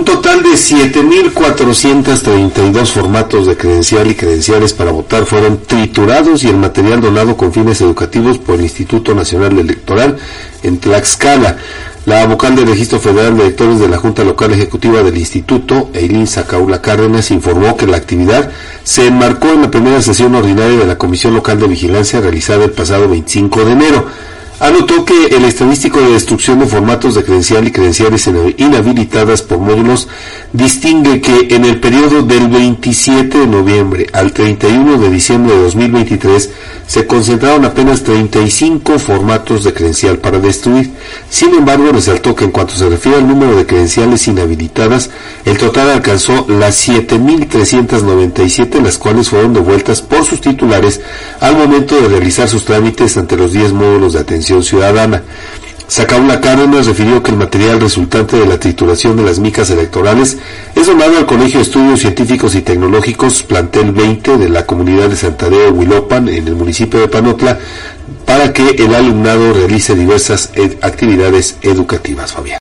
Un total de 7.432 formatos de credencial y credenciales para votar fueron triturados y el material donado con fines educativos por el Instituto Nacional Electoral en Tlaxcala. La vocal del Registro Federal de Electores de la Junta Local Ejecutiva del Instituto, Eileen Sacaula Cárdenas, informó que la actividad se enmarcó en la primera sesión ordinaria de la Comisión Local de Vigilancia realizada el pasado 25 de enero. Anotó que el estadístico de destrucción de formatos de credencial y credenciales inhabilitadas por módulos distingue que en el periodo del 27 de noviembre al 31 de diciembre de 2023 se concentraron apenas 35 formatos de credencial para destruir. Sin embargo, resaltó que en cuanto se refiere al número de credenciales inhabilitadas, el total alcanzó las 7.397, las cuales fueron devueltas por sus titulares al momento de realizar sus trámites ante los 10 módulos de atención ciudadana. Sacaula Cárdenas refirió que el material resultante de la trituración de las micas electorales es donado al Colegio de Estudios Científicos y Tecnológicos Plantel 20 de la comunidad de Santadeo Huilopan en el municipio de Panotla para que el alumnado realice diversas actividades educativas. Fabián.